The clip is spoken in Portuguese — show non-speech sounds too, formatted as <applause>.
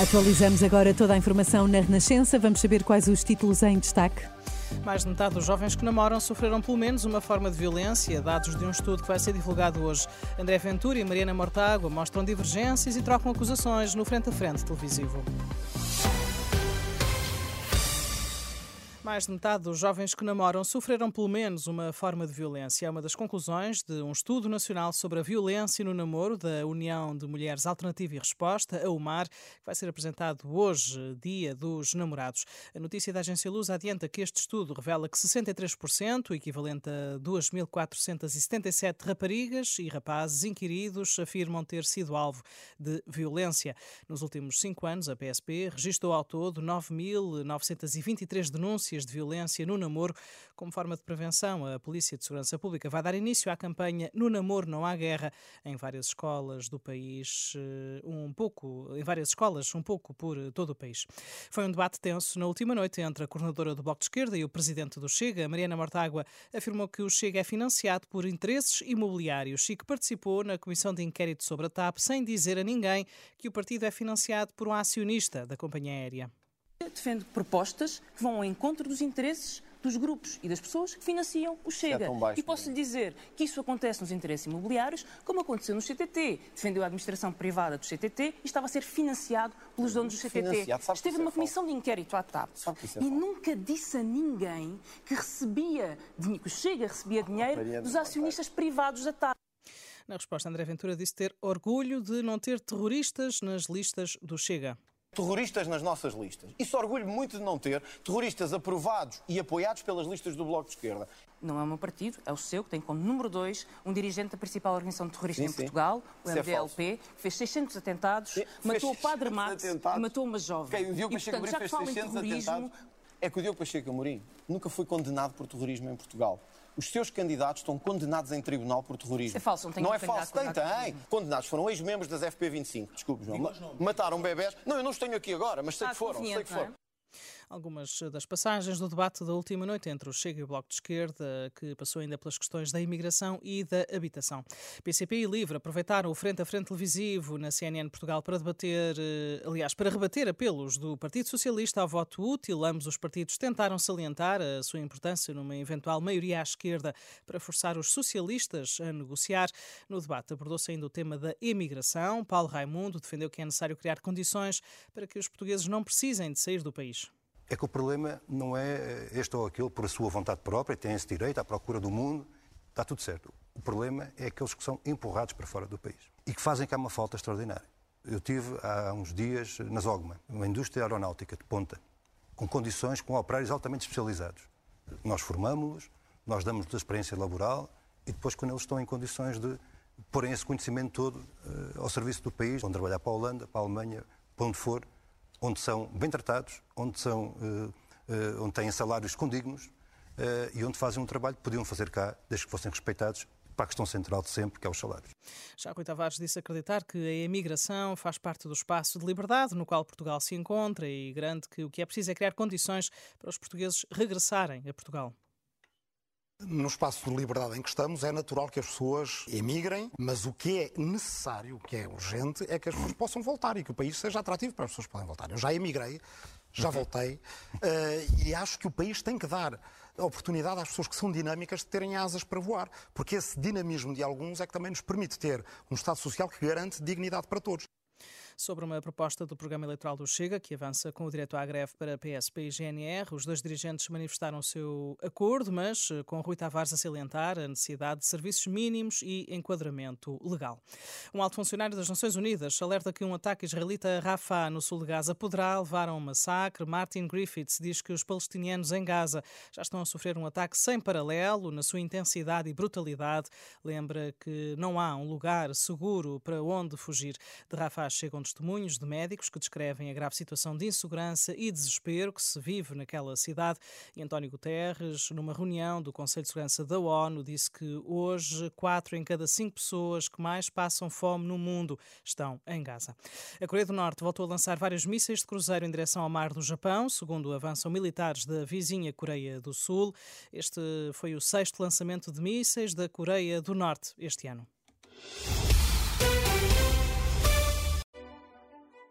Atualizamos agora toda a informação na Renascença. Vamos saber quais os títulos em destaque. Mais de metade dos jovens que namoram sofreram pelo menos uma forma de violência. Dados de um estudo que vai ser divulgado hoje. André Ventura e Mariana Mortágua mostram divergências e trocam acusações no frente a frente televisivo. Mais de metade dos jovens que namoram sofreram pelo menos uma forma de violência. É uma das conclusões de um estudo nacional sobre a violência no namoro da União de Mulheres Alternativa e Resposta, a UMAR, que vai ser apresentado hoje, Dia dos Namorados. A notícia da agência Luz adianta que este estudo revela que 63%, o equivalente a 2.477 raparigas e rapazes inquiridos, afirmam ter sido alvo de violência. Nos últimos cinco anos, a PSP registrou ao todo 9.923 denúncias de violência no namoro. Como forma de prevenção, a Polícia de Segurança Pública vai dar início à campanha No Namoro Não Há Guerra em várias escolas do país, eh, um pouco, em várias escolas, um pouco por todo o país. Foi um debate tenso na última noite entre a coordenadora do Bloco de Esquerda e o presidente do Chega, Mariana Mortágua, afirmou que o Chega é financiado por interesses imobiliários e que participou na comissão de inquérito sobre a TAP sem dizer a ninguém que o partido é financiado por um acionista da companhia aérea. Defende propostas que vão ao encontro dos interesses dos grupos e das pessoas que financiam o Chega. É baixo, e posso lhe dizer que isso acontece nos interesses imobiliários, como aconteceu no CTT. Defendeu a administração privada do CTT e estava a ser financiado pelos donos do CTT. Esteve numa comissão de inquérito à TAP é e nunca disse a ninguém que recebia dinheiro, que o Chega recebia dinheiro dos acionistas privados da TAP. Na resposta, André Ventura disse ter orgulho de não ter terroristas nas listas do Chega terroristas nas nossas listas. Isso orgulho muito de não ter terroristas aprovados e apoiados pelas listas do Bloco de Esquerda. Não é o meu partido, é o seu, que tem como número 2 um dirigente da principal organização terrorista sim, em Portugal, o Isso MDLP, é que fez 600 atentados, sim, matou o padre Max e matou uma jovem. Okay, o Diogo Pacheco Amorim fez 600 atentados. É que o Diogo Pacheco Amorim nunca foi condenado por terrorismo em Portugal os seus candidatos estão condenados em tribunal por terrorismo. É falso, não tem Não é falso, tem, tem. Condenados foram ex-membros das FP25. Desculpe, João. Mataram bebés. Não, eu não os tenho aqui agora, mas sei que foram, sei que foram algumas das passagens do debate da última noite entre o Chega e o Bloco de Esquerda, que passou ainda pelas questões da imigração e da habitação. PCP e Livre aproveitaram o frente a frente televisivo na CNN Portugal para debater, eh, aliás, para rebater apelos do Partido Socialista ao voto útil. Ambos os partidos tentaram salientar a sua importância numa eventual maioria à esquerda para forçar os socialistas a negociar. No debate abordou-se ainda o tema da imigração. Paulo Raimundo defendeu que é necessário criar condições para que os portugueses não precisem de sair do país. É que o problema não é eh, este ou aquele por sua vontade própria, tem esse direito à procura do mundo, está tudo certo. O problema é aqueles que são empurrados para fora do país e que fazem cá uma falta extraordinária. Eu tive há uns dias na Zogma, uma indústria aeronáutica de ponta, com condições, com operários altamente especializados. Nós formamos-los, nós damos-lhes experiência laboral e depois, quando eles estão em condições de porem esse conhecimento todo uh, ao serviço do país, vão trabalhar para a Holanda, para a Alemanha, para onde for, onde são bem tratados, onde, são, uh, uh, onde têm salários condignos uh, e onde fazem um trabalho que podiam fazer cá, desde que fossem respeitados para a questão central de sempre, que é os salários. Já Rui Tavares disse acreditar que a imigração faz parte do espaço de liberdade no qual Portugal se encontra e garante que o que é preciso é criar condições para os portugueses regressarem a Portugal. No espaço de liberdade em que estamos, é natural que as pessoas emigrem, mas o que é necessário, o que é urgente, é que as pessoas possam voltar e que o país seja atrativo para as pessoas que podem voltar. Eu já emigrei, já voltei, uh, <laughs> e acho que o país tem que dar a oportunidade às pessoas que são dinâmicas de terem asas para voar, porque esse dinamismo de alguns é que também nos permite ter um Estado social que garante dignidade para todos. Sobre uma proposta do programa eleitoral do Chega, que avança com o direito à greve para PSP e GNR. Os dois dirigentes manifestaram o seu acordo, mas eh, com Rui Tavares a salientar a necessidade de serviços mínimos e enquadramento legal. Um alto funcionário das Nações Unidas alerta que um ataque israelita a Rafah, no sul de Gaza, poderá levar a um massacre. Martin Griffiths diz que os palestinianos em Gaza já estão a sofrer um ataque sem paralelo na sua intensidade e brutalidade. Lembra que não há um lugar seguro para onde fugir. De Rafah chegam testemunhos de médicos que descrevem a grave situação de insegurança e desespero que se vive naquela cidade. E António Guterres, numa reunião do Conselho de Segurança da ONU, disse que hoje quatro em cada cinco pessoas que mais passam fome no mundo estão em Gaza. A Coreia do Norte voltou a lançar vários mísseis de cruzeiro em direção ao mar do Japão, segundo avançam militares da vizinha Coreia do Sul. Este foi o sexto lançamento de mísseis da Coreia do Norte este ano.